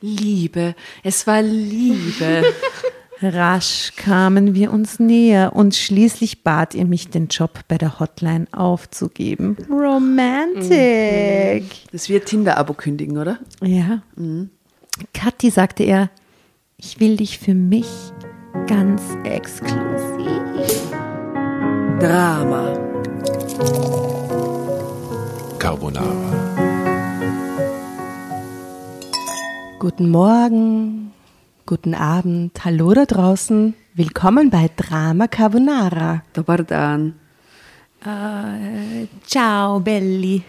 Liebe, es war Liebe. Rasch kamen wir uns näher und schließlich bat ihr mich, den Job bei der Hotline aufzugeben. Romantic. Das wird Tinder-Abo kündigen, oder? Ja. Kathi sagte er, ich will dich für mich ganz exklusiv. Drama. Carbonara. Guten Morgen, guten Abend, hallo da draußen. Willkommen bei Drama Carbonara. Dobar dan. Äh, ciao, Belli.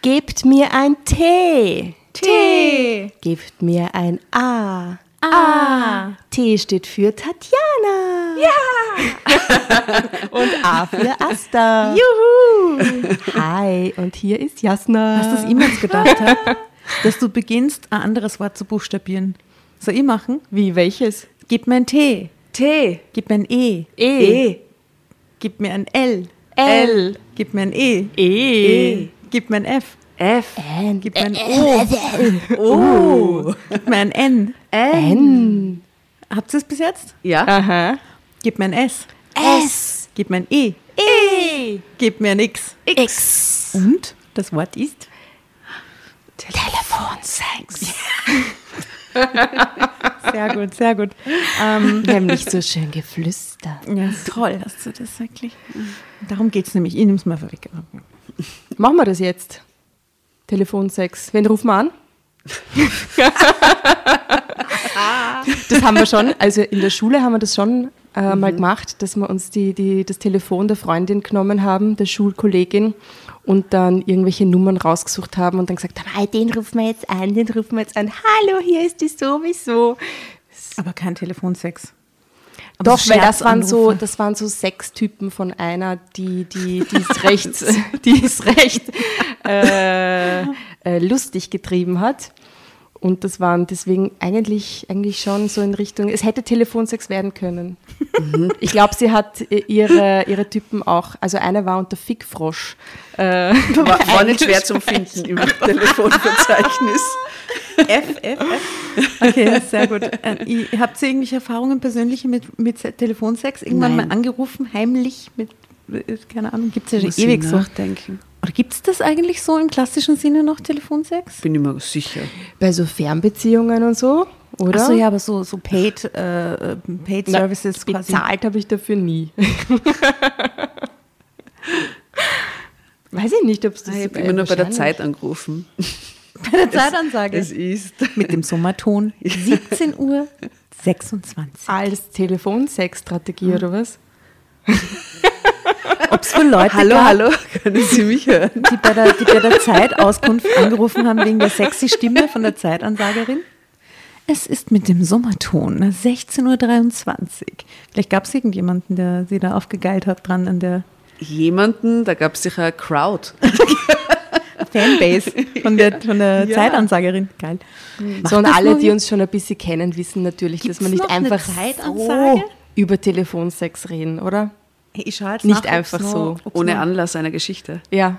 Gebt mir ein T. Tee. Gebt mir ein A. Ah. T steht für Tatjana. Ja. und A für Asta. Juhu. Hi, und hier ist Jasna. Hast du das E-Mails gedacht? dass du beginnst, ein anderes Wort zu buchstabieren? Soll ich machen? Wie, welches? Gib mir ein T. T. Gib mir ein E. E. Gib mir ein L. L. Gib mir ein E. E. Gib mir ein F. F. N. Gib mir ein O. Oh. Gib mir ein N. N. Habt ihr es bis jetzt? Ja. Aha. Gib mir ein S. S. Gib mir ein E. E. Gib mir ein X. X. Und das Wort ist Telefonsex. sehr gut, sehr gut. Ähm, Nämlich so schön geflüstert. ja, toll, hast du das wirklich. Darum geht es nämlich. Ich nehme es mal vorweg. Machen wir das jetzt. Telefonsex. Wen rufen wir an? das haben wir schon, also in der Schule haben wir das schon äh, mal gemacht, dass wir uns die, die, das Telefon der Freundin genommen haben, der Schulkollegin, und dann irgendwelche Nummern rausgesucht haben und dann gesagt haben, hey, den rufen wir jetzt an, den rufen wir jetzt an. Hallo, hier ist die sowieso. Aber kein Telefonsex. Aber Doch, weil das waren so, das waren so sechs Typen von einer, die, die, die es recht, die es recht äh, äh, lustig getrieben hat. Und das waren deswegen eigentlich, eigentlich schon so in Richtung, es hätte Telefonsex werden können. Ich glaube, sie hat äh, ihre, ihre Typen auch, also einer war unter Fickfrosch. Äh, War, war nicht schwer zum Finden im Telefonverzeichnis. F, F, F. Okay, sehr gut. Äh, habt ihr irgendwelche Erfahrungen persönliche mit, mit Telefonsex? Irgendwann Nein. mal angerufen, heimlich mit, äh, keine Ahnung, gibt es ja schon Muss ewig so. nachdenken. Oder gibt es das eigentlich so im klassischen Sinne noch, Telefonsex? Bin ich mir sicher. bei so Fernbeziehungen und so, oder? Achso, ja, aber so, so Paid, äh, äh, paid Na, Services quasi. Bezahlt habe ich dafür nie. Weiß ich nicht, ob es das Ich habe immer nur bei der Zeit angerufen. Bei der Zeitansage. Es ist. mit dem Sommerton 17 Uhr 26. Als Telefonsex-Strategie oder was? Ob es für Leute Hallo, gab, hallo, können Sie mich hören? die bei der, die bei der Zeitauskunft angerufen haben wegen der sexy Stimme von der Zeitansagerin? Es ist mit dem Sommerton 16.23 Uhr. Vielleicht gab es irgendjemanden, der sie da aufgegeilt hat dran an der Jemanden, da gab es sicher eine Crowd. Fanbase von der, von der Ja. Zeitansagerin. Geil. So, und alle, die uns schon ein bisschen kennen, wissen natürlich, Gibt's dass wir nicht einfach Zeitansage? so über Telefonsex reden, oder? Ich schau jetzt Nicht nach, einfach noch- so. ob's Ohne noch- Anlass einer Geschichte. Ja,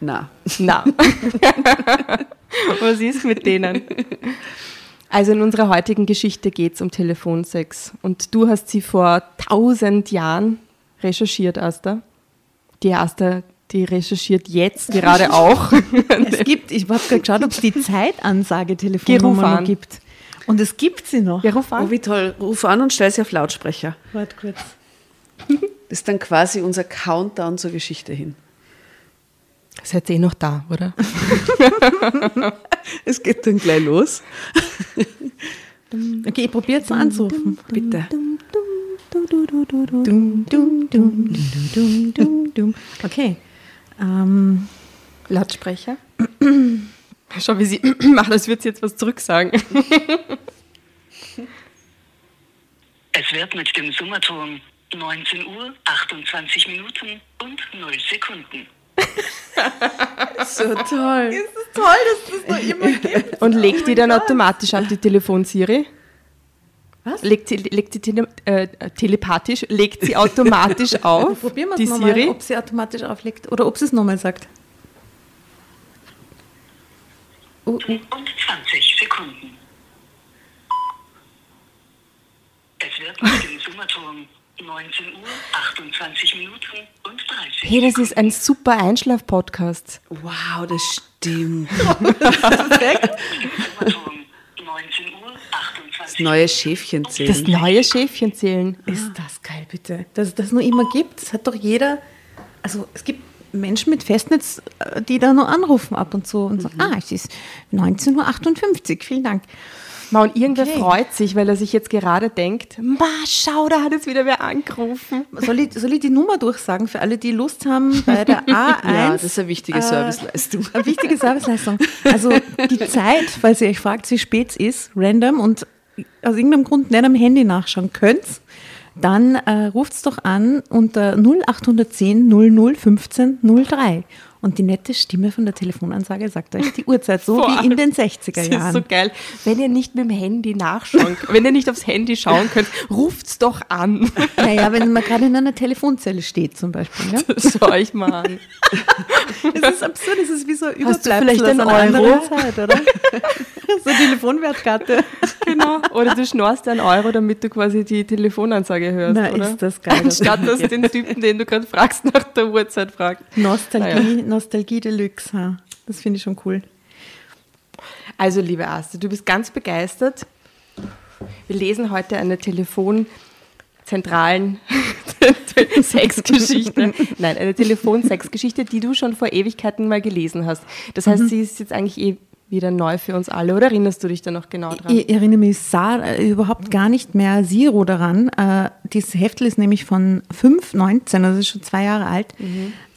Na. na. was ist mit denen? Also in unserer heutigen Geschichte geht es um Telefonsex. Und du hast sie vor tausend Jahren recherchiert, Asta. Die Asta, die recherchiert jetzt gerade auch. Es gibt, ich habe gerade geschaut, ob es die Zeitansage Telefonnummer noch gibt. Und es gibt sie noch. Ja, ruf Oh, an. wie toll. Ruf an und stell sie auf Lautsprecher. Warte kurz. Das ist dann quasi unser Countdown zur Geschichte hin. Seid ihr eh noch da, oder? Es geht dann gleich los. Okay, ich probiere jetzt anzurufen. Bitte. Okay. Ähm, Lautsprecher. Schau, wie sie macht, als würde sie jetzt was zurücksagen. Es wird mit dem Summerton 19 Uhr, 28 Minuten und 0 Sekunden. so toll. Ist es toll, dass das noch immer gibt? Und legt oh die dann Gott. automatisch an die Telefonsiri? Was? Legt sie, legt sie tele, äh, telepathisch, legt sie automatisch also auf? Probieren wir es nochmal, ob sie automatisch auflegt oder ob sie es nochmal sagt. Uh, uh. Und 20 Sekunden. Es wird mit dem Summerton 19 Uhr, 28 Minuten und 30 Hey, das ist ein super Einschlaf-Podcast. Wow, das stimmt. Summerton 19 Uhr, 28 Das neue Schäfchen Das zählen. neue Schäfchen zählen. Ist das geil, bitte. Dass es das nur immer gibt. Das hat doch jeder. Also es gibt Menschen mit Festnetz, äh, die da nur anrufen ab und zu und sagen, ah, es ist 19.58 Uhr, vielen Dank. Ma, und irgendwer Okay. freut sich, weil er sich jetzt gerade denkt, ma, schau, da hat jetzt wieder wer angerufen. Soll ich, soll ich die Nummer durchsagen für alle, die Lust haben bei der A1? Ja, das ist eine wichtige äh, Serviceleistung. Eine wichtige Serviceleistung. Also die Zeit, falls ihr euch fragt, wie spät es ist, random und aus irgendeinem Grund nicht am Handy nachschauen könnt, dann äh, ruft es doch an unter 0810 00 15 03. Und die nette Stimme von der Telefonansage sagt euch die Uhrzeit, so Vor wie in den Das 60er ist Jahren. so geil. Wenn ihr nicht mit dem Handy nachschauen könnt, wenn ihr nicht aufs Handy schauen könnt, ruft's doch an. Naja, wenn man gerade in einer Telefonzelle steht zum Beispiel. Ja? Schau ich mal an. Das ist absurd, das ist wie so du Überbleibsel vielleicht aus einer Euro? anderen Zeit, oder? so eine Telefonwertkarte. Genau. Oder du schnorst einen Euro, damit du quasi die Telefonansage hörst, Na, oder? ist das geil. Anstatt dass den Typen, den du gerade fragst, nach der Uhrzeit fragt. Nostalgie, Nostalgie Deluxe. Ha. Das finde ich schon cool. Also, liebe Astrid, du bist ganz begeistert. Wir lesen heute eine telefonzentralen Sexgeschichte. Nein, eine Telefonsexgeschichte, die du schon vor Ewigkeiten mal gelesen hast. Das heißt, sie ist jetzt eigentlich eh wieder neu für uns alle. Oder erinnerst du dich da noch genau dran? Ich erinnere mich Sa äh, überhaupt gar nicht mehr Zero daran. Äh, dieses Heftel ist nämlich von 5,19, also ist schon zwei Jahre alt.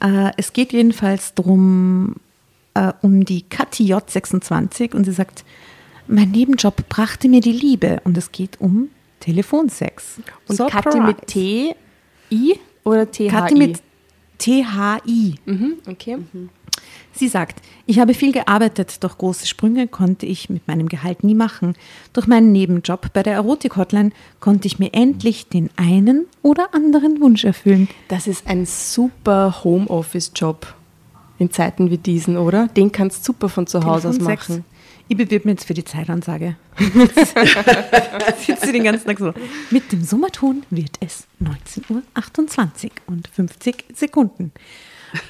Äh, es geht jedenfalls drum, äh, um die Kathi J26 und sie sagt, mein Nebenjob brachte mir die Liebe und es geht um Telefonsex. Und Surprise. Kathi mit T, I oder T, H, Kathi mit T-H-I. Mhm, okay. Sie sagt, ich habe viel gearbeitet, doch große Sprünge konnte ich mit meinem Gehalt nie machen. Durch meinen Nebenjob bei der Erotik-Hotline konnte ich mir endlich den einen oder anderen Wunsch erfüllen. Das ist ein super Homeoffice-Job in Zeiten wie diesen, oder? Den kannst du super von zu Hause aus machen. Ich bewerbe mich jetzt für die Zeitansage. Sitzt sie den ganzen Tag so. Mit dem Summerton wird es 19.28 Uhr und 50 Sekunden.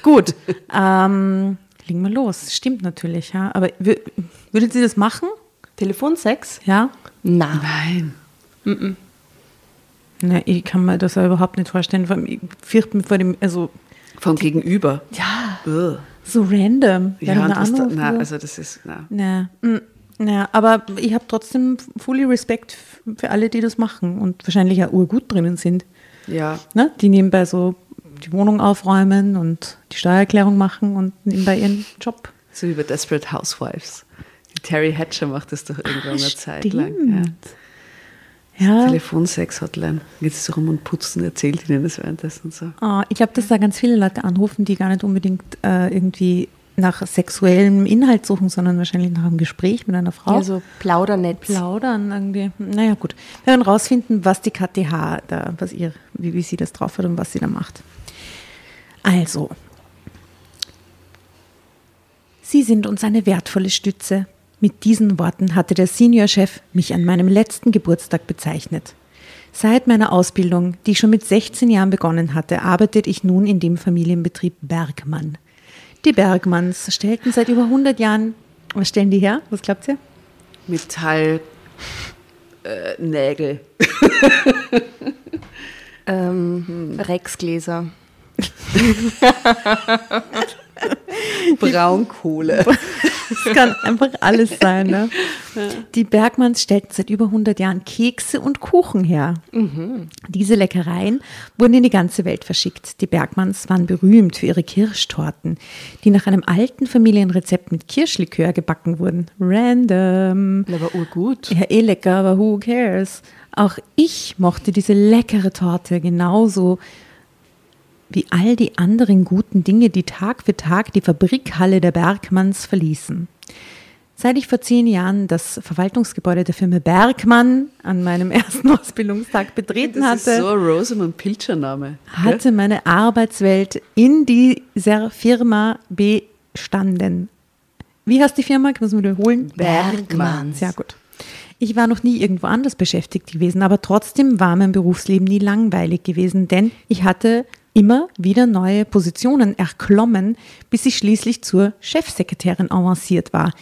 Gut, ähm, legen wir los. Stimmt natürlich, ja. Aber wür- würdet Sie das machen? Telefonsex? Ja? Na. Nein. Ne, ich kann mir das ja überhaupt nicht vorstellen. Vor allem, Ich fürchte mich vor dem, also Vom Gegenüber. ja, Ugh. so random. Ja, und was da, na, so. also das ist, na. Na, mm, na, aber ich habe trotzdem fully Respekt für alle, die das machen und wahrscheinlich auch urgut drinnen sind. Ja, Ne? Die nebenbei so die Wohnung aufräumen und die Steuererklärung machen und nebenbei ihren Job. so wie bei Desperate Housewives. Die Terry Hatcher macht das doch irgendwann eine Zeit lang. Ja. stimmt. Ja, Telefonsex-Hotline. Geht es rum und putzt und erzählt ihnen das währenddessen und so. Ah, ich glaube, dass da ganz viele Leute anrufen, die gar nicht unbedingt äh, irgendwie nach sexuellem Inhalt suchen, sondern wahrscheinlich nach einem Gespräch mit einer Frau. Ja, so Plaudernetz. plaudern irgendwie. Naja, gut. Wir werden rausfinden, was die KTH da, was ihr, wie, wie sie das drauf hat und was sie da macht. Also. Sie sind uns eine wertvolle Stütze. Mit diesen Worten hatte der Seniorchef mich an meinem letzten Geburtstag bezeichnet. Seit meiner Ausbildung, die ich schon mit 16 Jahren begonnen hatte, arbeitete ich nun in dem Familienbetrieb Bergmann. Die Bergmanns stellten seit über 100 Jahren, was stellen die her? Was glaubt ihr? Metall, äh, Nägel. Ähm, Rexgläser. Braunkohle. Das kann einfach alles sein. Ne? Die Bergmanns stellten seit über 100 Jahren Kekse und Kuchen her. Diese Leckereien wurden in die ganze Welt verschickt. Die Bergmanns waren berühmt für ihre Kirschtorten, die nach einem alten Familienrezept mit Kirschlikör gebacken wurden. Random. Aber urgut. Ja, eh lecker, aber who cares? Auch ich mochte diese leckere Torte genauso wie all die anderen guten Dinge, die Tag für Tag die Fabrikhalle der Bergmanns verließen. Seit ich vor zehn Jahren das Verwaltungsgebäude der Firma Bergmann an meinem ersten Ausbildungstag betreten Das ist hatte, so ein Rosamund Pilcher-Name. hatte meine Arbeitswelt in dieser Firma bestanden. Wie heißt die Firma? Ich muss mal wiederholen. Bergmanns. Sehr gut. Ich war noch nie irgendwo anders beschäftigt gewesen, aber trotzdem war mein Berufsleben nie langweilig gewesen, denn ich hatte immer wieder neue Positionen erklommen, bis ich schließlich zur Chefsekretärin avanciert war.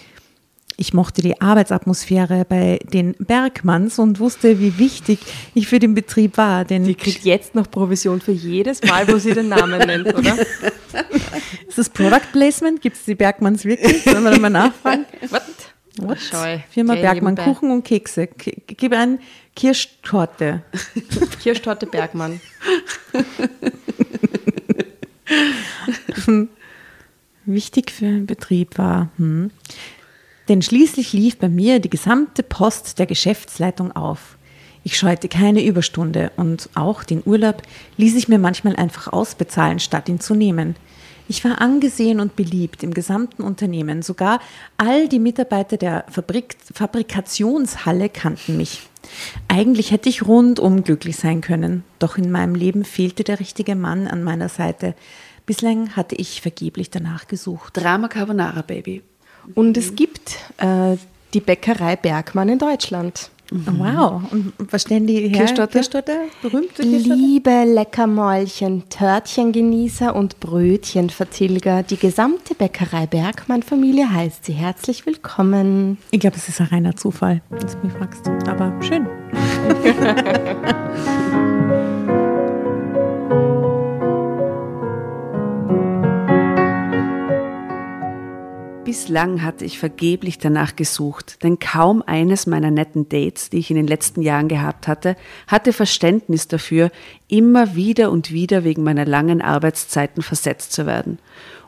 Ich mochte die Arbeitsatmosphäre bei den Bergmanns und wusste, wie wichtig ich für den Betrieb war. Denn Die kriegt jetzt noch Provision für jedes Mal, wo sie den Namen nennt, oder? ist das Product Placement? Gibt es die Bergmanns wirklich? Sollen wir da mal nachfragen? What? What? Scheu. Firma Gell, Bergmann. Kuchen und Kekse. K- Gib ein Kirschtorte. Kirschtorte Bergmann. wichtig für den Betrieb war. Hm. Denn schließlich lief bei mir die gesamte Post der Geschäftsleitung auf. Ich scheute keine Überstunde und auch den Urlaub ließ ich mir manchmal einfach ausbezahlen, statt ihn zu nehmen. Ich war angesehen und beliebt im gesamten Unternehmen. Sogar all die Mitarbeiter der Fabrik Fabrikationshalle kannten mich. Eigentlich hätte ich rundum glücklich sein können, doch in meinem Leben fehlte der richtige Mann an meiner Seite. Bislang hatte ich vergeblich danach gesucht. Drama Carbonara Baby. Und es gibt äh, die Bäckerei Bergmann in Deutschland. Wow. Und was stellen die her? Kirschtorte? Kirschtorte? Berühmte Kirschtorte? Liebe Leckermäulchen, Törtchengenießer und Brötchenvertilger, die gesamte Bäckerei Bergmann-Familie heißt Sie herzlich willkommen. Ich glaube, es ist ein reiner Zufall, wenn du mich fragst. Aber schön. Bislang hatte ich vergeblich danach gesucht, denn kaum eines meiner netten Dates, die ich in den letzten Jahren gehabt hatte, hatte Verständnis dafür, immer wieder und wieder wegen meiner langen Arbeitszeiten versetzt zu werden.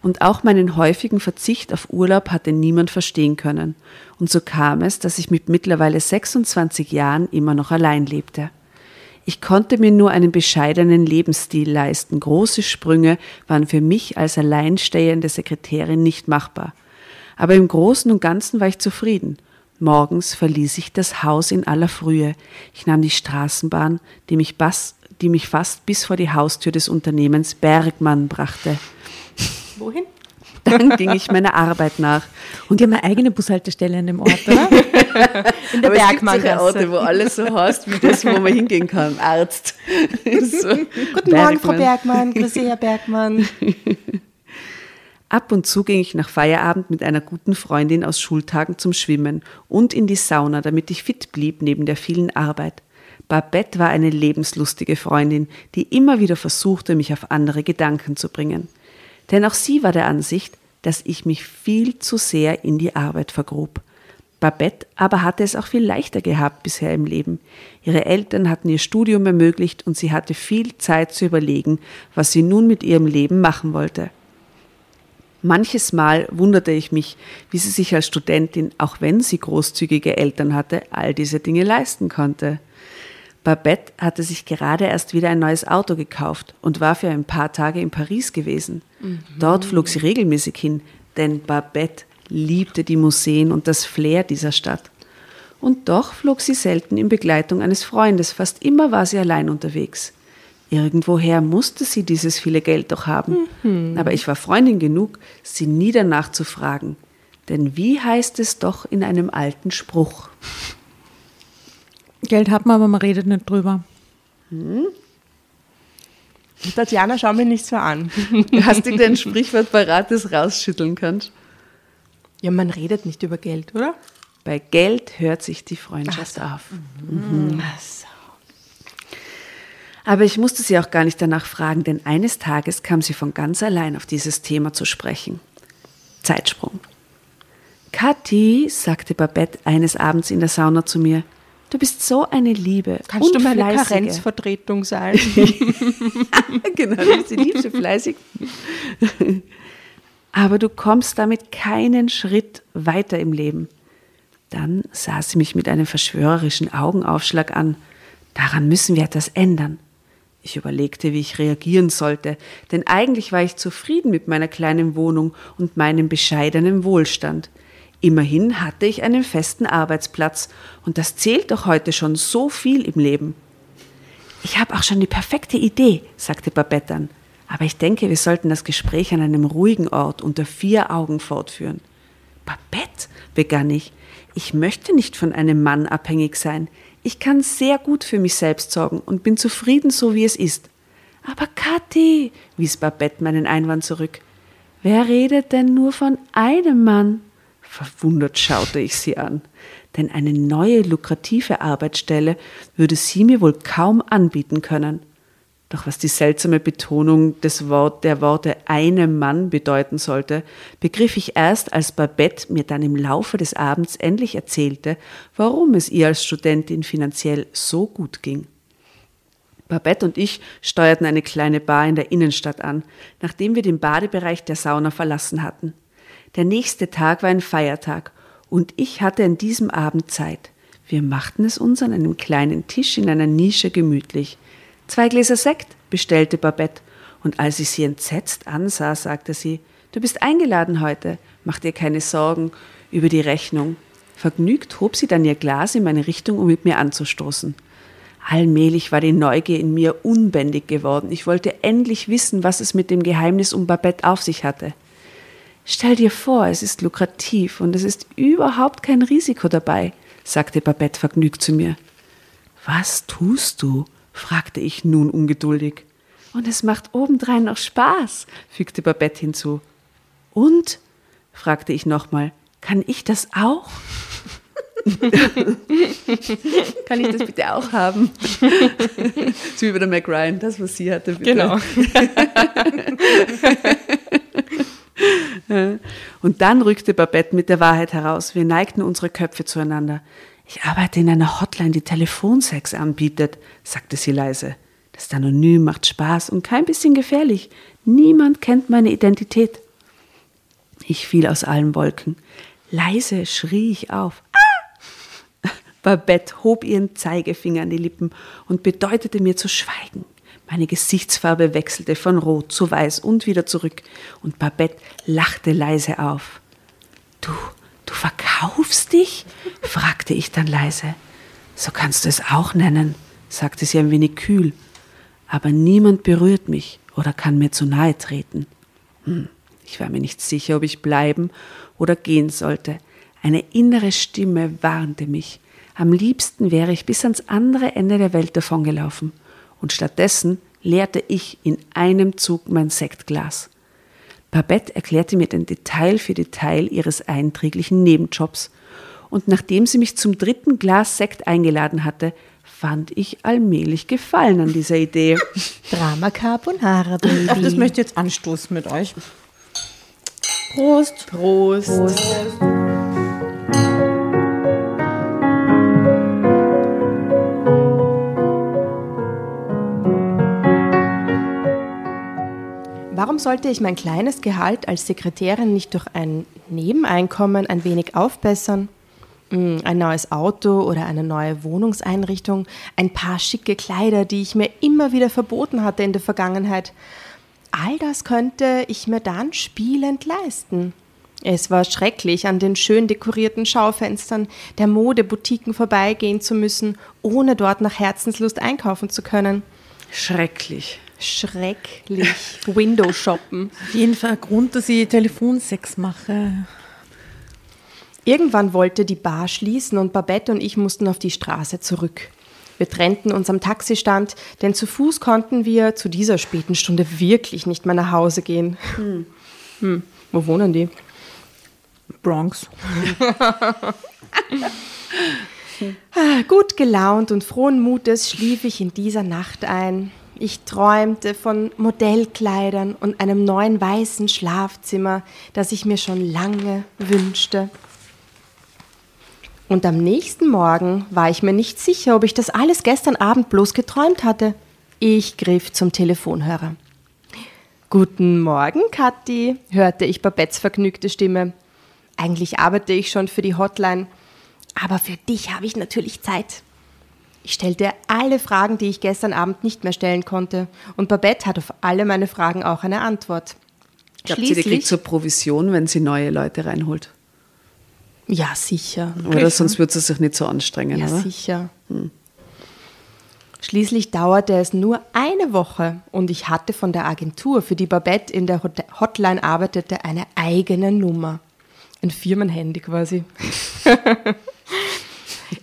Und auch meinen häufigen Verzicht auf Urlaub hatte niemand verstehen können. Und so kam es, dass ich mit mittlerweile 26 Jahren immer noch allein lebte. Ich konnte mir nur einen bescheidenen Lebensstil leisten. Große Sprünge waren für mich als alleinstehende Sekretärin nicht machbar. Aber im Großen und Ganzen war ich zufrieden. Morgens verließ ich das Haus in aller Frühe. Ich nahm die Straßenbahn, die mich, bas, die mich fast bis vor die Haustür des Unternehmens Bergmann brachte. Wohin? Dann ging ich meiner Arbeit nach. Und die haben eine eigene Bushaltestelle in dem Ort, oder? In der Bergmanngasse. Orte, wo alles so heißt, wie das, wo man hingehen kann. Arzt. so. Guten Morgen, Frau Bergmann. Grüß Sie, Herr Bergmann. Ab und zu ging ich nach Feierabend mit einer guten Freundin aus Schultagen zum Schwimmen und in die Sauna, damit ich fit blieb neben der vielen Arbeit. Babette war eine lebenslustige Freundin, die immer wieder versuchte, mich auf andere Gedanken zu bringen. Denn auch sie war der Ansicht, dass ich mich viel zu sehr in die Arbeit vergrub. Babette aber hatte es auch viel leichter gehabt bisher im Leben. Ihre Eltern hatten ihr Studium ermöglicht und sie hatte viel Zeit zu überlegen, was sie nun mit ihrem Leben machen wollte. Manches Mal wunderte ich mich, wie sie sich als Studentin, auch wenn sie großzügige Eltern hatte, all diese Dinge leisten konnte. Babette hatte sich gerade erst wieder ein neues Auto gekauft und war für ein paar Tage in Paris gewesen. Dort flog sie regelmäßig hin, denn Babette liebte die Museen und das Flair dieser Stadt. Und doch flog sie selten in Begleitung eines Freundes, fast immer war sie allein unterwegs. Irgendwoher musste sie dieses viele Geld doch haben. Aber ich war Freundin genug, sie nie danach zu fragen. Denn wie heißt es doch in einem alten Spruch? Geld hat man, aber man redet nicht drüber. Tatjana, schau mir nicht so an. Hast du denn ein Sprichwort parat, das rausschütteln kannst? Ja, man redet nicht über Geld, oder? Bei Geld hört sich die Freundschaft auf. Ach so. Aber ich musste sie auch gar nicht danach fragen, denn eines Tages kam sie von ganz allein auf dieses Thema zu sprechen. Zeitsprung. Kathi, sagte Babette eines Abends in der Sauna zu mir, du bist so eine Liebe. Kannst du meine fleißige. Karenzvertretung sein? genau, du bist die Liebste, fleißig. Aber du kommst damit keinen Schritt weiter im Leben. Dann sah sie mich mit einem verschwörerischen Augenaufschlag an. Daran müssen wir etwas ändern. Ich überlegte, wie ich reagieren sollte, denn eigentlich war ich zufrieden mit meiner kleinen Wohnung und meinem bescheidenen Wohlstand. Immerhin hatte ich einen festen Arbeitsplatz und das zählt doch heute schon so viel im Leben. Ich habe auch schon die perfekte Idee, sagte Babette dann. Aber ich denke, wir sollten das Gespräch an einem ruhigen Ort unter vier Augen fortführen. Babette, begann ich, Ich möchte nicht von einem Mann abhängig sein. Ich kann sehr gut für mich selbst sorgen und bin zufrieden, so wie es ist. Aber Kathi, wies Babette meinen Einwand zurück. Wer redet denn nur von einem Mann? Verwundert schaute ich sie an, denn eine neue lukrative Arbeitsstelle würde sie mir wohl kaum anbieten können. Doch was die seltsame Betonung des Wort, der Worte einem Mann bedeuten sollte, begriff ich erst, als Babette mir dann im Laufe des Abends endlich erzählte, warum es ihr als Studentin finanziell so gut ging. Babette und ich steuerten eine kleine Bar in der Innenstadt an, nachdem wir den Badebereich der Sauna verlassen hatten. Der nächste Tag war ein Feiertag und ich hatte an diesem Abend Zeit. Wir machten es uns an einem kleinen Tisch in einer Nische gemütlich. Zwei Gläser Sekt, bestellte Babette, und als ich sie entsetzt ansah, sagte sie, Du bist eingeladen heute, mach dir keine Sorgen über die Rechnung. Vergnügt hob sie dann ihr Glas in meine Richtung, um mit mir anzustoßen. Allmählich war die Neugier in mir unbändig geworden. Ich wollte endlich wissen, was es mit dem Geheimnis um Babette auf sich hatte. Stell dir vor, es ist lukrativ und es ist überhaupt kein Risiko dabei, sagte Babette vergnügt zu mir. Was tust du? Fragte ich nun ungeduldig. Und es macht obendrein noch Spaß, fügte Babette hinzu. Und? fragte ich nochmal. Kann ich das auch? Kann ich das bitte auch haben? so wie bei der Mac Ryan, das, was sie hatte. Bitte. Genau. Und dann rückte Babette mit der Wahrheit heraus. Wir neigten unsere Köpfe zueinander. Ich arbeite in einer Hotline, die Telefonsex anbietet, sagte sie leise. Das ist anonym, macht Spaß und kein bisschen gefährlich. Niemand kennt meine Identität. Ich fiel aus allen Wolken. Leise schrie ich auf. Ah! Babette hob ihren Zeigefinger an die Lippen und bedeutete mir zu schweigen. Meine Gesichtsfarbe wechselte von rot zu weiß und wieder zurück, und Babette lachte leise auf. Du, Du verkaufst dich? Fragte ich dann leise. So kannst du es auch nennen, sagte sie ein wenig kühl. Aber niemand berührt mich oder kann mir zu nahe treten. Hm, ich war mir nicht sicher, ob ich bleiben oder gehen sollte. Eine innere Stimme warnte mich. Am liebsten wäre ich bis ans andere Ende der Welt davongelaufen. Und stattdessen leerte ich in einem Zug mein Sektglas. Babette erklärte mir den Detail für Detail ihres einträglichen Nebenjobs. Und nachdem sie mich zum dritten Glas Sekt eingeladen hatte, fand ich allmählich Gefallen an dieser Idee. Drama Carbonara, Baby. Ach, das möchte ich jetzt anstoßen mit euch. Prost. Prost. Prost. Warum sollte ich mein kleines Gehalt als Sekretärin nicht durch ein Nebeneinkommen ein wenig aufbessern? Hm, ein neues Auto oder eine neue Wohnungseinrichtung, ein paar schicke Kleider, die ich mir immer wieder verboten hatte in der Vergangenheit. All das könnte ich mir dann spielend leisten. Es war schrecklich, an den schön dekorierten Schaufenstern der Modeboutiquen vorbeigehen zu müssen, ohne dort nach Herzenslust einkaufen zu können. Schrecklich schrecklich. Window shoppen. Auf jeden Fall ein Grund, dass ich Telefonsex mache. Irgendwann wollte die Bar schließen und Babette und ich mussten auf die Straße zurück. Wir trennten uns am Taxistand, denn zu Fuß konnten wir zu dieser späten Stunde wirklich nicht mehr nach Hause gehen. Hm. Hm. Wo wohnen die? Bronx. Gut gelaunt und frohen Mutes schlief ich in dieser Nacht ein. Ich träumte von Modellkleidern und einem neuen weißen Schlafzimmer, das ich mir schon lange wünschte. Und am nächsten Morgen war ich mir nicht sicher, ob ich das alles gestern Abend bloß geträumt hatte. Ich griff zum Telefonhörer. Guten Morgen, Kathi, hörte ich Babettes vergnügte Stimme. Eigentlich arbeite ich schon für die Hotline, aber für dich habe ich natürlich Zeit. Ich stellte alle Fragen, die ich gestern Abend nicht mehr stellen konnte. Und Babette hat auf alle meine Fragen auch eine Antwort. Glaubt sie, die kriegt zur Provision, wenn sie neue Leute reinholt? Ja, sicher. Oder sonst würde sie sich nicht so anstrengen, ja, oder? sicher. Hm. Schließlich dauerte es nur eine Woche und ich hatte von der Agentur, für die Babette in der Hotline arbeitete, eine eigene Nummer. Ein Firmenhandy quasi.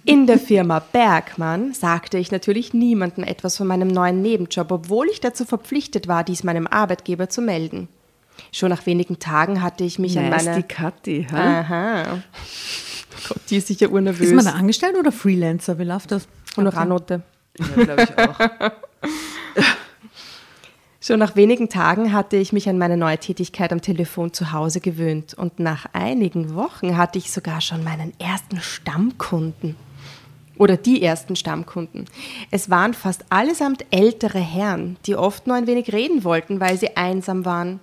In der Firma Bergmann sagte ich natürlich niemandem etwas von meinem neuen Nebenjob, obwohl ich dazu verpflichtet war, dies meinem Arbeitgeber zu melden. Schon nach wenigen Tagen hatte ich mich an Nice, meine... die Kathi. hä? Aha. Gott, die ist sicher urnervös. Ist man da angestellt oder Freelancer? Wie läuft das? Honorarnote. Ja, glaube ich auch. Schon nach wenigen Tagen hatte ich mich an meine neue Tätigkeit am Telefon zu Hause gewöhnt und nach einigen Wochen hatte ich sogar schon meinen ersten Stammkunden. Oder die ersten Stammkunden. Es waren fast allesamt ältere Herren, die oft nur ein wenig reden wollten, weil sie einsam waren.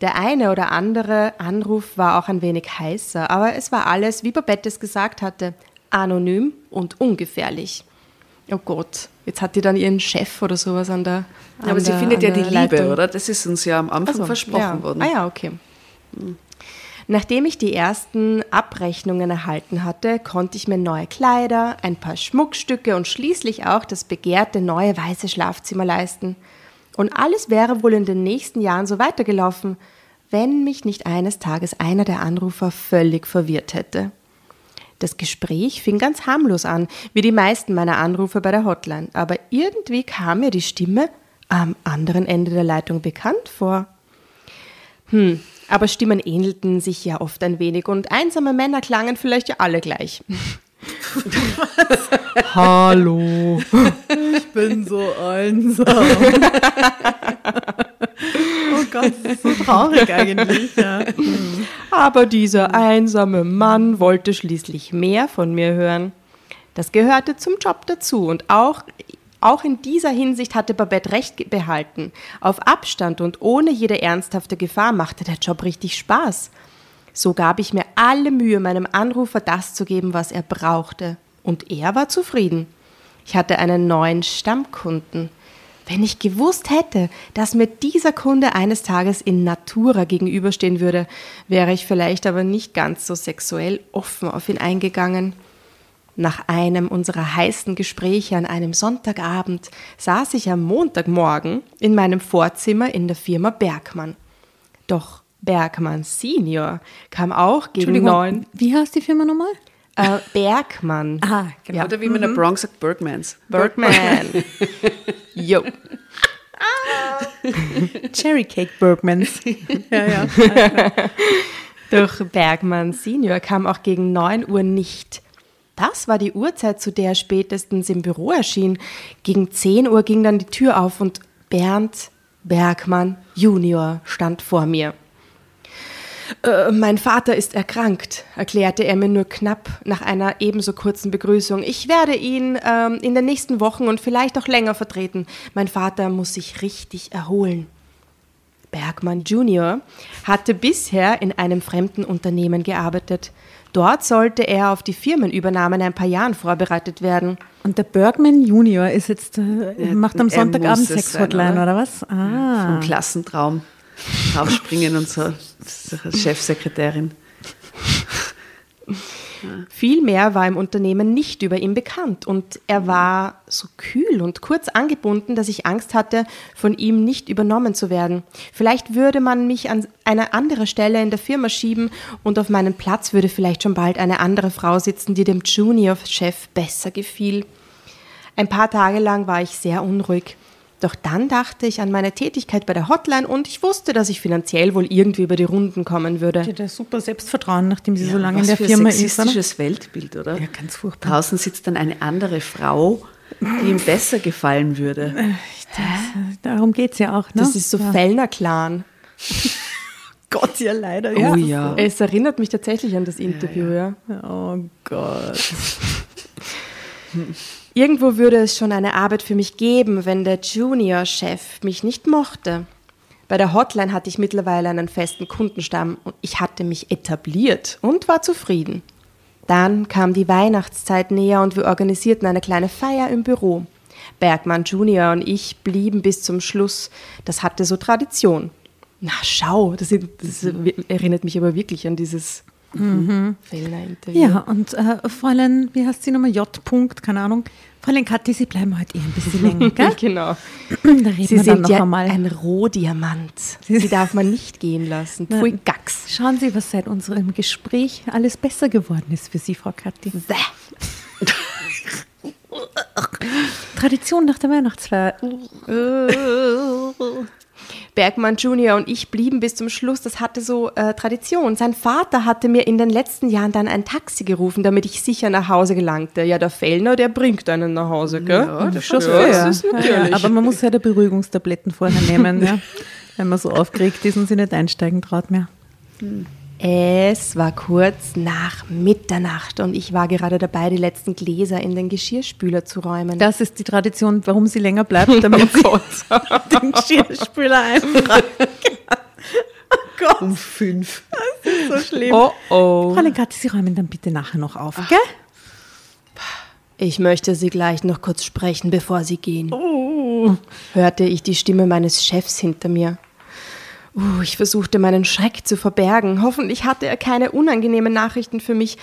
Der eine oder andere Anruf war auch ein wenig heißer, aber es war alles, wie Babette es gesagt hatte, anonym und ungefährlich. Oh Gott, jetzt hat die dann ihren Chef oder sowas an der. Ja, aber an sie der- findet an ja die der Liebe, Leitung. oder? Das ist uns ja am Anfang Ach so, versprochen ja. worden. Ah ja, okay. Nachdem ich die ersten Abrechnungen erhalten hatte, konnte ich mir neue Kleider, ein paar Schmuckstücke und schließlich auch das begehrte neue weiße Schlafzimmer leisten. Und alles wäre wohl in den nächsten Jahren so weitergelaufen, wenn mich nicht eines Tages einer der Anrufer völlig verwirrt hätte. Das Gespräch fing ganz harmlos an, wie die meisten meiner Anrufe bei der Hotline, aber irgendwie kam mir die Stimme am anderen Ende der Leitung bekannt vor. Hm, aber Stimmen ähnelten sich ja oft ein wenig und einsame Männer klangen vielleicht ja alle gleich. Hallo. Ich bin so einsam. oh Gott, das ist so traurig eigentlich. Ja. Aber dieser einsame Mann wollte schließlich mehr von mir hören. Das gehörte zum Job dazu und auch, auch in dieser Hinsicht hatte Babette recht behalten. Auf Abstand und ohne jede ernsthafte Gefahr machte der Job richtig Spaß. So gab ich mir alle Mühe, meinem Anrufer das zu geben, was er brauchte. Und er war zufrieden. Ich hatte einen neuen Stammkunden. Wenn ich gewusst hätte, dass mir dieser Kunde eines Tages in Natura gegenüberstehen würde, wäre ich vielleicht aber nicht ganz so sexuell offen auf ihn eingegangen. Nach einem unserer heißen Gespräche an einem Sonntagabend saß ich am Montagmorgen in meinem Vorzimmer in der Firma Bergmann. Doch Bergmann Senior kam auch gegen neun. wie heißt die Firma nochmal? Äh, Bergmann. Ah, genau. Oder wie man in der Bronx sagt, Bergmans. Bergman. Jo. Cherry Cake Bergmans. ja, ja. Doch Bergmann Senior kam auch gegen 9 Uhr nicht. Das war die Uhrzeit, zu der er spätestens im Büro erschien. Gegen 10 Uhr ging dann die Tür auf und Bernd Bergmann Junior stand vor mir. Äh, mein Vater ist erkrankt, erklärte er mir nur knapp nach einer ebenso kurzen Begrüßung. Ich werde ihn ähm, in den nächsten Wochen und vielleicht auch länger vertreten. Mein Vater muss sich richtig erholen. Bergmann Junior hatte bisher in einem fremden Unternehmen gearbeitet. Dort sollte er auf die Firmenübernahme in ein paar Jahren vorbereitet werden. Und der Bergman Junior ist jetzt, äh, macht am Sonntagabend sein, Sex-Hotline, oder? oder? was? Ah. Vom Klassentraum aufspringen und so, Chefsekretärin. Vielmehr war im Unternehmen nicht über ihn bekannt und er war so kühl und kurz angebunden, dass ich Angst hatte, von ihm nicht übernommen zu werden. Vielleicht würde man mich an eine andere Stelle in der Firma schieben und auf meinen Platz würde vielleicht schon bald eine andere Frau sitzen, die dem Junior-Chef besser gefiel. Ein paar Tage lang war ich sehr unruhig. Doch dann dachte ich an meine Tätigkeit bei der Hotline und ich wusste, dass ich finanziell wohl irgendwie über die Runden kommen würde. Die hat ja super Selbstvertrauen, nachdem sie so lange in Was der für Firma ein ist. Oder? sexistisches Weltbild, oder? Ja, ganz furchtbar. Draußen sitzt dann eine andere Frau, die ihm besser gefallen würde. Darum geht es ja auch. Ne? Das ist so ja. Fellner-Clan. Gott, ja leider. Oh ja. Es erinnert mich tatsächlich an das Interview, ja. so. Oh Gott. Irgendwo würde es schon eine Arbeit für mich geben, wenn der Junior-Chef mich nicht mochte. Bei der Hotline hatte ich mittlerweile einen festen Kundenstamm und ich hatte mich etabliert und war zufrieden. Dann kam die Weihnachtszeit näher und wir organisierten eine kleine Feier im Büro. Bergmann Junior und ich blieben bis zum Schluss. Das hatte so Tradition. Na schau, das, das erinnert mich aber wirklich an dieses Fellner-Interview. Ja, und äh, Fräulein, wie heißt sie nochmal? J. -Punkt, keine Ahnung. Fräulein Kathi, Sie bleiben heute eh ein bisschen länger, gell? genau. Da reden Sie wir dann sind noch ja einmal. ein Rohdiamant. Sie darf man nicht gehen lassen. Pfui Gax. Schauen Sie, was seit unserem Gespräch alles besser geworden ist für Sie, Frau Kathi. Tradition nach der Weihnachtsfeier. Bergmann Junior und ich blieben bis zum Schluss. Das hatte so äh, Tradition. Sein Vater hatte mir in den letzten Jahren dann ein Taxi gerufen, damit ich sicher nach Hause gelangte. Ja, der Fellner, der bringt einen nach Hause, gell? Ja, das ja. das ist ja. natürlich. Aber man muss ja der Beruhigungstabletten vorher nehmen, ja. wenn man so aufgeregt ist und sich nicht einsteigen traut mehr. Es war kurz nach Mitternacht und ich war gerade dabei, die letzten Gläser in den Geschirrspüler zu räumen. Das ist die Tradition, warum sie länger bleibt, damit sie den Geschirrspüler einräumt. Oh Gott, Um fünf. so schlimm. oh oh. Fräulein Kathi, Sie räumen dann bitte nachher noch auf, gell? Ich möchte Sie gleich noch kurz sprechen, bevor Sie gehen. Hörte ich die Stimme meines Chefs hinter mir. Uh, ich versuchte meinen Schreck zu verbergen. Hoffentlich hatte er keine unangenehmen Nachrichten für mich,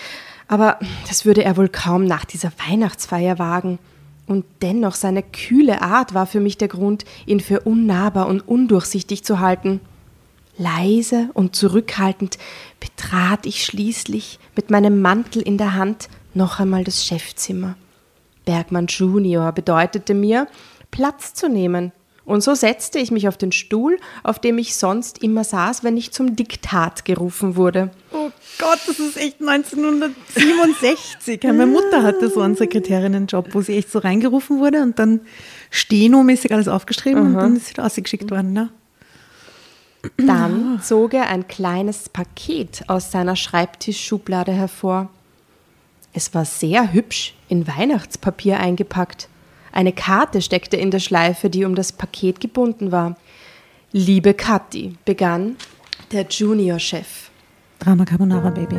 aber das würde er wohl kaum nach dieser Weihnachtsfeier wagen. Und dennoch seine kühle Art war für mich der Grund, ihn für unnahbar und undurchsichtig zu halten. Leise und zurückhaltend betrat ich schließlich mit meinem Mantel in der Hand noch einmal das Chefzimmer. Bergmann Junior bedeutete mir, Platz zu nehmen. Und so setzte ich mich auf den Stuhl, auf dem ich sonst immer saß, wenn ich zum Diktat gerufen wurde. Oh Gott, das ist echt 1967. Meine Mutter hatte so einen Sekretärinnenjob, wo sie echt so reingerufen wurde und dann stenomäßig alles aufgeschrieben und dann ist sie da ausgeschickt worden. Ne? Dann zog er ein kleines Paket aus seiner Schreibtischschublade hervor. Es war sehr hübsch in Weihnachtspapier eingepackt. Eine Karte steckte in der Schleife, die um das Paket gebunden war. Liebe Kathi, begann der Juniorchef. Drama Carbonara Baby.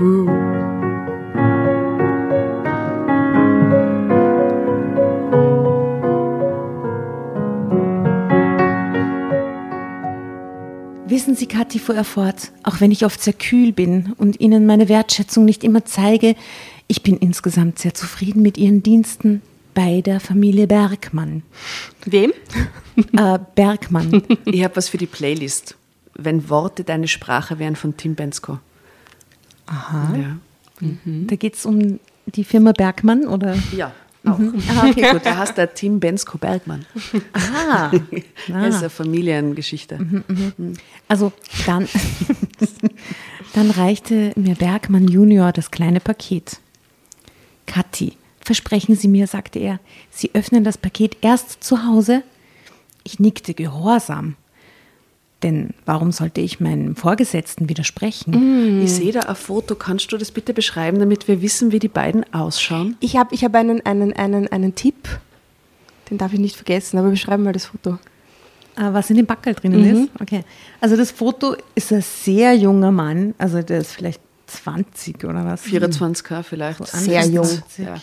Wissen Sie, Kathi, fuhr er fort, auch wenn ich oft sehr kühl bin und Ihnen meine Wertschätzung nicht immer zeige, ich bin insgesamt sehr zufrieden mit Ihren Diensten bei der Familie Bergmann. Wem? Äh, Bergmann. Ich habe was für die Playlist. Wenn Worte deine Sprache wären von Tim Bensko. Aha. Ja. Da geht es um die Firma Bergmann, oder? Ja. Auch. Ah, okay, gut. Der heißt der Tim Bensko Bergmann. Ah, Das ist eine Familiengeschichte. Also dann, dann reichte mir Bergmann Junior das kleine Paket. Kathi, versprechen Sie mir, sagte er, Sie öffnen das Paket erst zu Hause? Ich nickte gehorsam. Denn warum sollte ich meinem Vorgesetzten widersprechen? Ich sehe da ein Foto. Kannst du das bitte beschreiben, damit wir wissen, wie die beiden ausschauen? Ich habe ich hab einen, einen, einen, einen Tipp, den darf ich nicht vergessen, aber beschreiben mal das Foto. Ah, was in dem Backel drinnen ist? Okay. Also das Foto ist ein sehr junger Mann, also der ist vielleicht 20 oder was? 24K vielleicht. Sehr jung. Ja.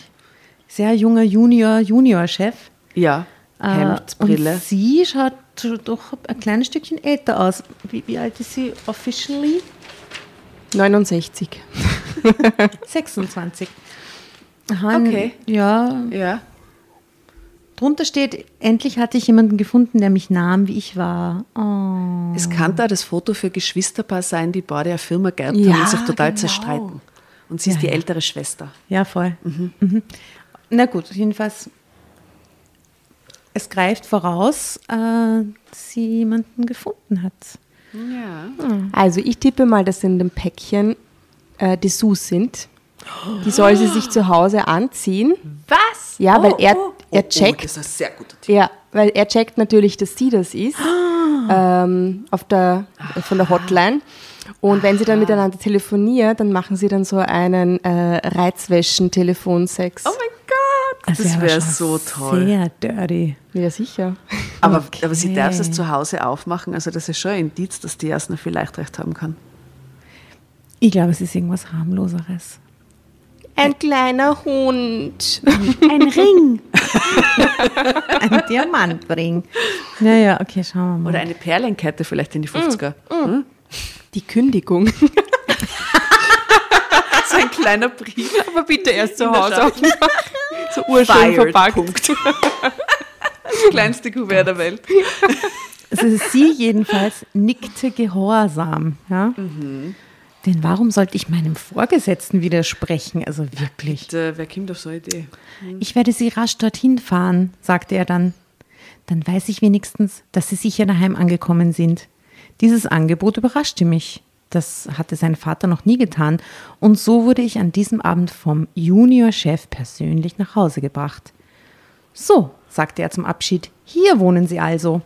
Sehr junger Junior, Junior-Chef. ja. Äh, Hemd, Brille. Und sie schaut doch ein kleines Stückchen älter aus. Wie, wie alt ist sie officially? 69. 26. Aha, Okay. Ja, Ja. drunter steht, endlich hatte ich jemanden gefunden, der mich nahm, wie ich war. Oh. Es kann da das Foto für Geschwisterpaar sein, die beide eine Firma geerbt Ja, haben und sich total genau. zerstreiten. Und sie ist die ältere Schwester. Ja, voll. Mhm. Na gut, jedenfalls, es greift voraus, äh, dass sie jemanden gefunden hat. Ja. Also ich tippe mal, dass in dem Päckchen äh, Dessous sind. Die soll sie sich zu Hause anziehen. Was? Ja, weil er, er Oh, checkt. das ist ein sehr guter Tipp. Ja, weil er checkt natürlich, dass sie das ist ähm, auf der, äh, von der Hotline. Und wenn sie dann miteinander telefonieren, dann machen sie dann so einen äh, Reizwäschen-Telefonsex. Oh mein Das wär wäre so toll. Sehr dirty. ja, sicher. Aber, aber sie darf es zu Hause aufmachen, also das ist schon ein Indiz, dass die erst noch vielleicht recht haben kann. Ich glaube, es ist irgendwas harmloseres. Ein kleiner Hund. Ein Ring. Ein Diamantring. Naja, okay, schauen wir mal. Oder eine Perlenkette vielleicht in die 50er. Hm? Die Kündigung. kleiner Brief. Aber bitte erst zu Hause aufmachen. So urschön Fired, verpackt. Punkt. Das kleinste Kuvert der Welt. Also sie jedenfalls nickte gehorsam. Ja? Denn warum sollte ich meinem Vorgesetzten widersprechen? Also wirklich. Äh, wer kommt auf so eine Idee? Ich werde Sie rasch dorthin fahren, sagte er dann. Dann weiß ich wenigstens, dass Sie sicher daheim angekommen sind. Dieses Angebot überraschte mich. Das hatte sein Vater noch nie getan. Und so wurde ich an diesem Abend vom Juniorchef persönlich nach Hause gebracht. So, sagte er zum Abschied, hier wohnen Sie also.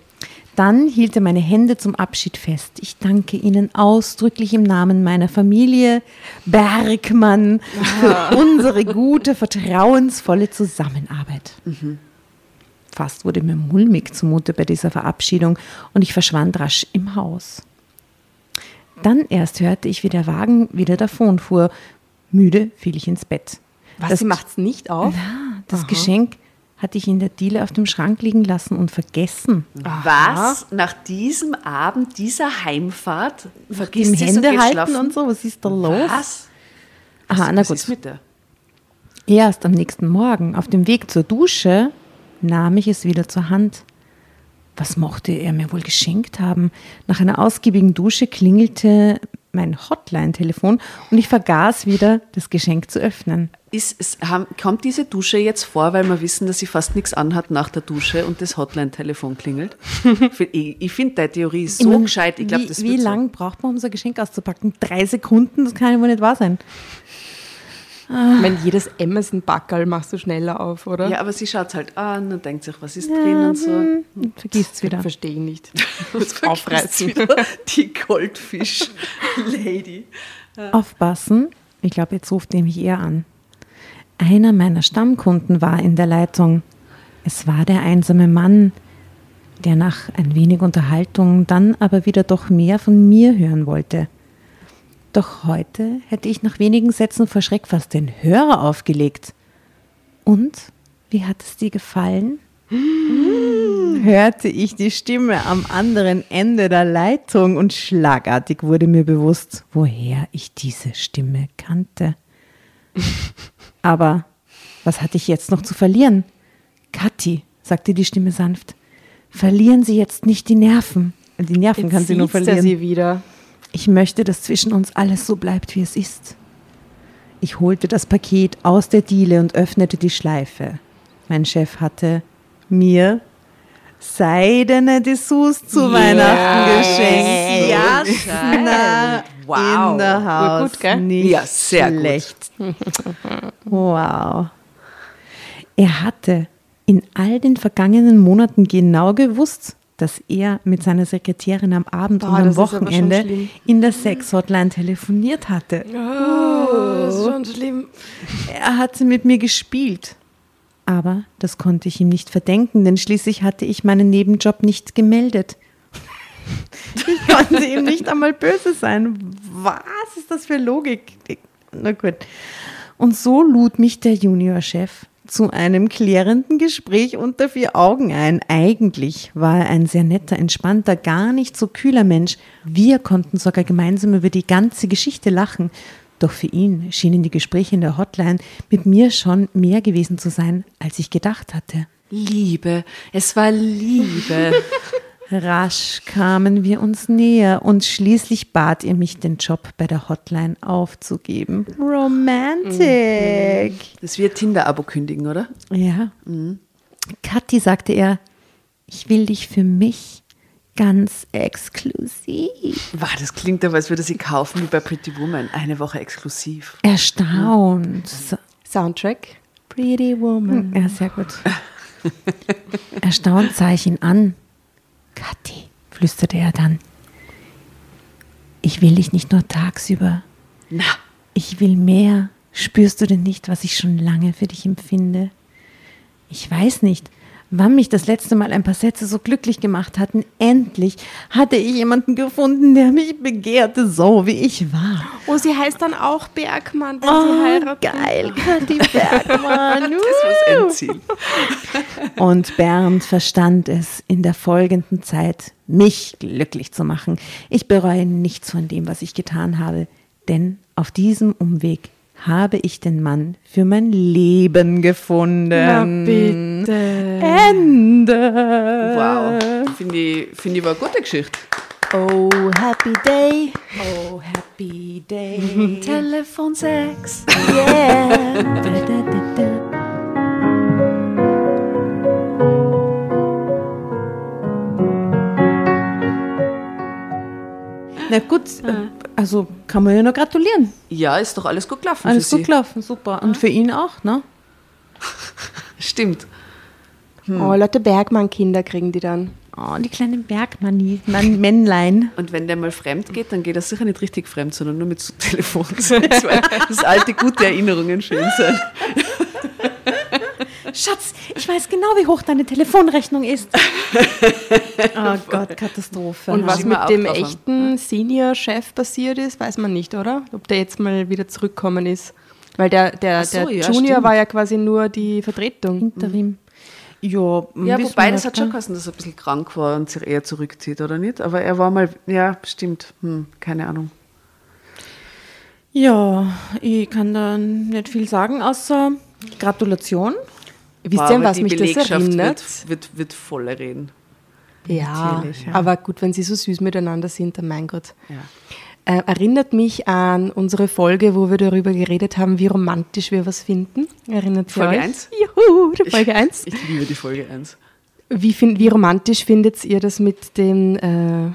Dann hielt er meine Hände zum Abschied fest. Ich danke Ihnen ausdrücklich im Namen meiner Familie Bergmann für unsere gute, vertrauensvolle Zusammenarbeit. Fast wurde mir mulmig zumute bei dieser Verabschiedung und ich verschwand rasch im Haus. Dann erst hörte ich, wie der Wagen wieder davonfuhr. Müde fiel ich ins Bett. Was, Das- sie macht's nicht auf? Das Geschenk hatte ich in der Diele auf dem Schrank liegen lassen und vergessen. Was? Nach diesem Abend, dieser Heimfahrt, Im vergisst sie Hände geht halten schlafen? und so, was ist da los? Was? Aha, na Was gut. ist mit der? Erst am nächsten Morgen, auf dem Weg zur Dusche, nahm ich es wieder zur Hand. Was mochte er mir wohl geschenkt haben? Nach einer ausgiebigen Dusche klingelte mein Hotline-Telefon und ich vergaß wieder, das Geschenk zu öffnen. Ist, es, haben, kommt diese Dusche jetzt vor, weil wir wissen, dass sie fast nichts anhat nach der Dusche und das Hotline-Telefon klingelt? ich ich finde, deine Theorie ist so meine, gescheit. Ich glaube, wie, das Wie wird so. braucht man, um so ein Geschenk auszupacken? Drei Sekunden? Das kann ja wohl nicht wahr sein. Ich meine, jedes Amazon-Backerl machst du schneller auf, oder? Ja, aber sie schaut halt an und denkt sich, was ist drin und so. Und vergisst es wieder. Verstehe ich nicht. Jetzt Aufreißen. wieder die Goldfisch-Lady. Aufpassen. Ich glaube, jetzt ruft er mich eher an. Einer meiner Stammkunden war in der Leitung. Es war der einsame Mann, der nach ein wenig Unterhaltung dann aber wieder doch mehr von mir hören wollte. Doch heute hätte ich nach wenigen Sätzen vor Schreck fast den Hörer aufgelegt. Und wie hat es dir gefallen? hörte ich die Stimme am anderen Ende der Leitung und schlagartig wurde mir bewusst, woher ich diese Stimme kannte. Aber was hatte ich jetzt noch zu verlieren? Kathi, sagte die Stimme sanft, verlieren Sie jetzt nicht die Nerven. Die Nerven kann sie nur er verlieren. sie wieder. Ich möchte, dass zwischen uns alles so bleibt, wie es ist. Ich holte das Paket aus der Diele und öffnete die Schleife. Mein Chef hatte mir seidene Dessous zu Weihnachten geschenkt. Ja, na, Wow. in der Haus. Gut, gell? Nicht Ja, sehr gut. schlecht. Wow. Er hatte in all den vergangenen Monaten genau gewusst, dass er mit seiner Sekretärin am Abend Boah, und am Wochenende in der Sex-Hotline telefoniert hatte. Oh, das ist schon schlimm. Er hatte mit mir gespielt. Aber das konnte ich ihm nicht verdenken, denn schließlich hatte ich meinen Nebenjob nicht gemeldet. Ich konnte ihm nicht einmal böse sein. Was ist das für Logik? Na gut. Und so lud mich der Juniorchef zu einem klärenden Gespräch unter vier Augen ein. Eigentlich war er ein sehr netter, entspannter, gar nicht so kühler Mensch. Wir konnten sogar gemeinsam über die ganze Geschichte lachen. Doch für ihn schienen die Gespräche in der Hotline mit mir schon mehr gewesen zu sein, als ich gedacht hatte. Liebe, es war Liebe. Rasch kamen wir uns näher und schließlich bat er mich, den Job bei der Hotline aufzugeben. Romantic. Das wird Tinder-Abo kündigen, oder? Ja. Kathi sagte er, ich will dich für mich ganz exklusiv. Wow, das klingt aber, als würde sie kaufen wie bei Pretty Woman. Eine Woche exklusiv. Erstaunt. So, Soundtrack. Pretty Woman. ja, sehr gut. Erstaunt sah ich ihn an. Kathi, flüsterte er dann. Ich will dich nicht nur tagsüber. Na, Ich will mehr. Spürst du denn nicht, was ich schon lange für dich empfinde? Ich weiß nicht, wann mich das letzte Mal ein paar Sätze so glücklich gemacht hatten. Endlich hatte ich jemanden gefunden, der mich begehrte, so wie ich war. Oh, sie heißt dann auch Bergmann, wenn sie Oh, heiraten. geil, Kathi Bergmann. das das Endziel. Und Bernd verstand es in der folgenden Zeit, mich glücklich zu machen. Ich bereue nichts von dem, was ich getan habe, denn auf diesem Umweg habe ich den Mann für mein Leben gefunden. Na bitte. Ende. Wow. Finde ich, find ich war eine gute Geschichte. Oh, happy day. Oh, happy day. Telefonsex. Yeah. Da, da, da, Na gut, also kann man ja nur gratulieren. Ja, ist doch alles gut gelaufen Alles für gut Sie. gelaufen, super. Und für ihn auch, ne? Stimmt. Oh, Leute Bergmann-Kinder kriegen die dann. Oh, die kleinen Bergmanni, Mann, Männlein. Und wenn der mal fremd geht, dann geht er sicher nicht richtig fremd, sondern nur mit so Telefonsex, weil das alte gute Erinnerungen schön sind. Schatz, ich weiß genau, wie hoch deine Telefonrechnung ist. oh Gott, Katastrophe. Und was mit dem echten Senior-Chef passiert ist, weiß man nicht, oder? Ob der jetzt mal wieder zurückkommen ist. Weil der, der, so, der ja, Junior stimmt. war ja quasi nur die Vertretung. Interim. Ja, Ja, wissen wobei das hat schon geheißen, dass er ein bisschen krank war und sich eher zurückzieht, oder nicht? Aber er war mal, ja, stimmt, hm, keine Ahnung. Ja, ich kann da nicht viel sagen, außer Gratulation. Wisst ihr, aber was die mich das erinnert? Wird, wird, wird voll reden. Ja, Natürlich, ja. aber gut, wenn sie so süß miteinander sind, dann mein Gott. Ja. Äh, erinnert mich an unsere Folge, wo wir darüber geredet haben, wie romantisch wir was finden. Erinnert ihr Folge euch? eins? Juhu, die Folge 1. Ich liebe die Folge 1. Wie, fin- wie romantisch findet ihr das mit dem, äh,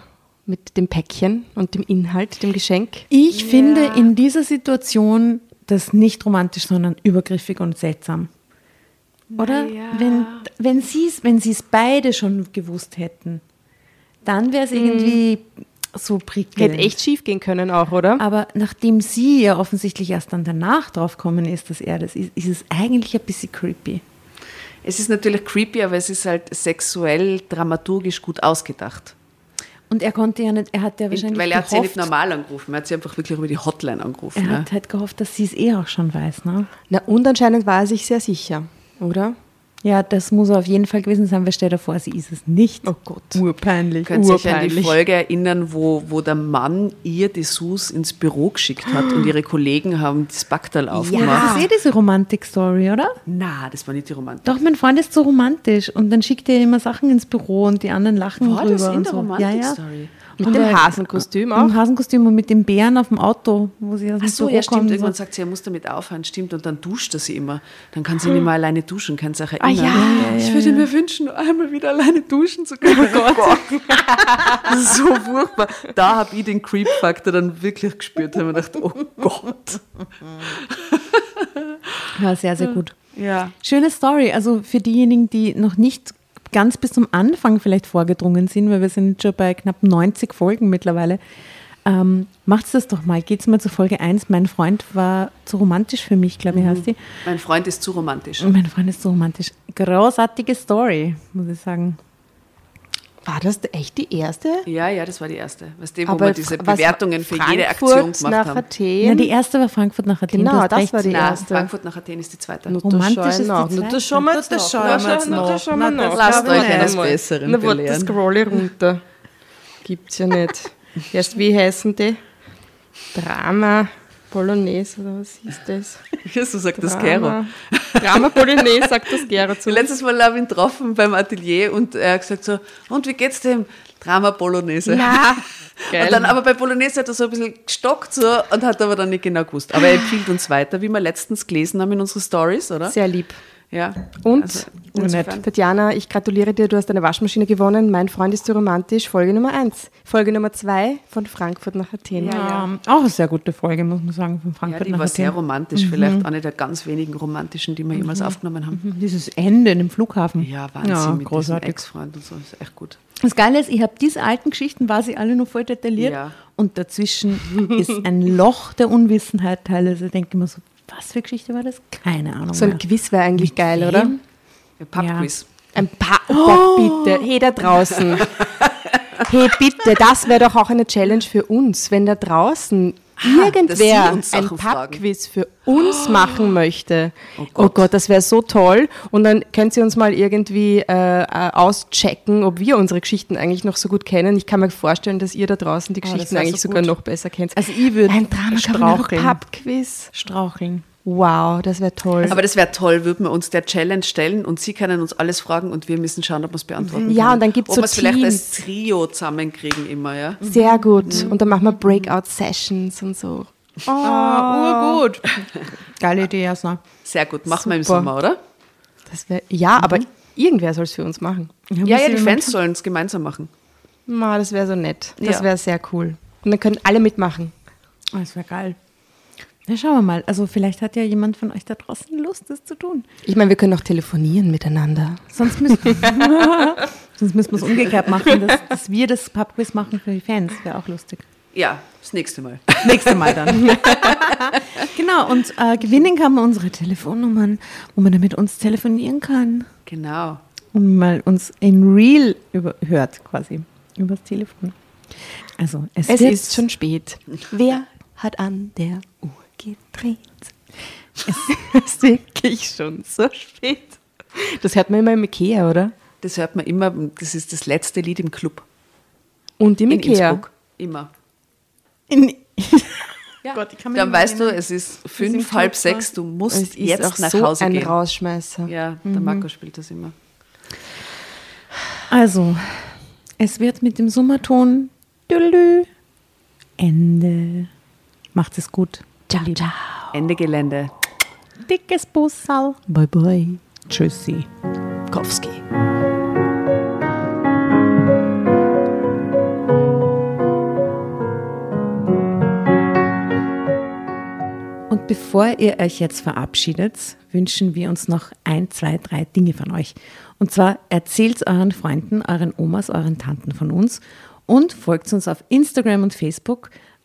mit dem Päckchen und dem Inhalt, dem Geschenk? Ich finde in dieser Situation das nicht romantisch, sondern übergriffig und seltsam. Oder? Wenn, wenn sie es wenn sie's beide schon gewusst hätten, dann wäre es irgendwie so prickelnd. Hätte echt schief gehen können auch, oder? Aber nachdem sie ja offensichtlich erst dann danach drauf gekommen ist, dass er das ist, ist es eigentlich ein bisschen creepy. Es ist natürlich creepy, aber es ist halt sexuell, dramaturgisch gut ausgedacht. Und er konnte ja nicht, er hat ja wahrscheinlich Weil er hat sie nicht normal angerufen, er hat sie einfach wirklich über die Hotline angerufen. er ne? hat halt gehofft, dass sie es eh auch schon weiß. Ne? Na, und anscheinend war er sich sehr sicher, oder? Ja, das muss auf jeden Fall gewesen sein, weil stell dir vor, sie ist es nicht. Oh Gott. Urpeinlich. Könnt ihr euch an die. Folge erinnern, wo, wo der Mann ihr die Sus ins Büro geschickt hat und ihre Kollegen haben das Backtal Das aufgemacht? ist eh diese Romantik-Story, oder? Na, das war nicht die Romantik. Doch, mein Freund ist so romantisch und dann schickt er immer Sachen ins Büro und die anderen lachen War drüber. das in der so. Romantik-Story? Mit Und dem Hasenkostüm auch. Hasenkostüm und mit dem Bären auf dem Auto, wo sie aus dem Ach so, Büro ja, stimmt. Irgendwann sagt sie, er muss damit aufhören, stimmt. Und dann duscht er sie immer. Dann kann sie nicht mehr alleine duschen, kann sich erinnern. ja, ich würde mir wünschen, nur einmal wieder alleine duschen zu können. Oh Gott. das ist so furchtbar. Da habe ich den Creep-Faktor dann wirklich gespürt. Da habe ich gedacht, oh Gott. Ja, sehr, sehr gut. Ja. Schöne Story. Also für diejenigen, die noch nicht ganz bis zum Anfang vielleicht vorgedrungen sind, weil wir sind schon bei knapp 90 Folgen mittlerweile. Ähm, macht's das doch mal. Geht's mal zu Folge 1. Mein Freund war zu romantisch für mich, glaube ich, heißt die. Mein Freund ist zu romantisch. Mein Freund ist so romantisch. Großartige Story, muss ich sagen. War das echt die erste? Ja, ja, das war die erste. Weißt du, wo Aber wir diese was- Bewertungen für jede Frankfurt Aktion gemacht nach haben. Athen. Ja, die erste war Frankfurt nach Athen. Genau, das recht. war die Nein, erste. Frankfurt nach Athen ist die zweite. Romantisch das ist die noch. Nur zweite. das schauen wir jetzt Das noch. Na, na, das schauen wir Na, noch. lasst euch eines. Besseren Na, belehren. das scrolle runter. Gibt's ja nicht. Erst wie heißen die? Drama Bolognese oder was ist das? So sagt das Gero. Drama, Bolognese sagt das Gero zu. Letztes Mal habe ich ihn getroffen beim Atelier und er hat gesagt so, und wie geht's dem? Drama Bolognese. Na, Und dann aber bei Bolognese hat er so ein bisschen gestockt so und hat aber dann nicht genau gewusst. Aber er empfiehlt uns weiter, wie wir letztens gelesen haben in unseren Stories, oder? Sehr lieb. Ja. Und Also, insofern- Tatjana, ich gratuliere dir, du hast eine Waschmaschine gewonnen. Mein Freund ist so romantisch. Folge Nummer eins. Folge Nummer zwei von Frankfurt nach Athen. Ja, auch eine sehr gute Folge, muss man sagen, von Ja, Frankfurt die nach war sehr Athen. romantisch. Vielleicht eine der ganz wenigen romantischen, die wir jemals aufgenommen haben. Dieses Ende in dem Flughafen. Ja, Wahnsinn Ja, mit diesem großartig. Ex-Freund und so. Ist echt gut. Das Geile ist, ich habe diese alten Geschichten, war sie alle nur voll detailliert Ja. und dazwischen ist ein Loch der Unwissenheit teilweise. Ich denke immer so, was für Geschichte war das? Keine Ahnung. So ein mehr. Quiz wäre eigentlich geil, oder? Wem? Ja, Pubquiz. Ein paar. Oh Gott, bitte. Hey, da draußen. Hey, bitte, das wäre doch auch eine Challenge für uns, wenn da draußen irgendwer sie uns ein. Pubquiz für uns machen möchte, Oh oh Gott. Gott, das wäre so toll. Und dann könnt ihr uns mal irgendwie äh, äh, auschecken, ob wir unsere Geschichten eigentlich noch so gut kennen. Ich kann mir vorstellen, dass ihr da draußen die das Geschichten so eigentlich sogar gut. noch besser kennt. Also ich würde ein Drama straucheln. Pubquiz. Straucheln. Wow, das wäre toll. Aber das wäre toll, würden wir uns der Challenge stellen und Sie können uns alles fragen und wir müssen schauen, ob wir es beantworten Ja, können. und dann gibt's ob so wir es vielleicht als. Trio zusammenkriegen immer, ja? Sehr gut. Und dann machen wir Breakout-Sessions und so. Oh, urgut. Geile Idee, Jasna. Sehr gut, machen wir im Super. Sommer, oder? Das wär, ja, aber irgendwer soll es für uns machen. Ja, ja, die Fans sollen es gemeinsam machen. Ma, das wäre so nett. Das Ja. wäre sehr cool. Und dann können alle mitmachen. Oh, das wäre geil. Na, schauen wir mal. Also vielleicht hat ja jemand von euch da draußen Lust, das zu tun. Ich meine, wir können auch telefonieren miteinander. Sonst müssen, Sonst müssen wir es umgekehrt machen, dass, dass wir das Pubquiz machen für die Fans. Wäre auch lustig. Ja, das nächste Mal. Nächste Mal dann. genau, und äh, gewinnen kann man unsere Telefonnummern, wo man damit uns telefonieren kann. Genau. Und mal uns in real über, hört, quasi, übers Telefon. Also, es, Es ist schon spät. Wer hat an der Uhr gedreht? Es ist wirklich schon so spät. Das hört man immer im Ikea, oder? Das hört man immer, das ist das letzte Lied im Club. Und im In Ikea. Innsbruck. Immer. In, Ja. Gott, ich kann mich Dann weißt du, es ist fünf, Club halb sechs, du musst Es ist jetzt auch nach so Hause ein gehen. Rausschmeißer. Ja, der Marco spielt das immer. Also, es wird mit dem Summerton Ende. Macht es gut. Ciao, ciao. Ende Gelände. Dickes Bussal. Bye bye. Tschüssi. Kowski. Und bevor ihr euch jetzt verabschiedet, wünschen wir uns noch ein, zwei, drei Dinge von euch. Und zwar erzählt euren Freunden, euren Omas, euren Tanten von uns und folgt uns auf Instagram und Facebook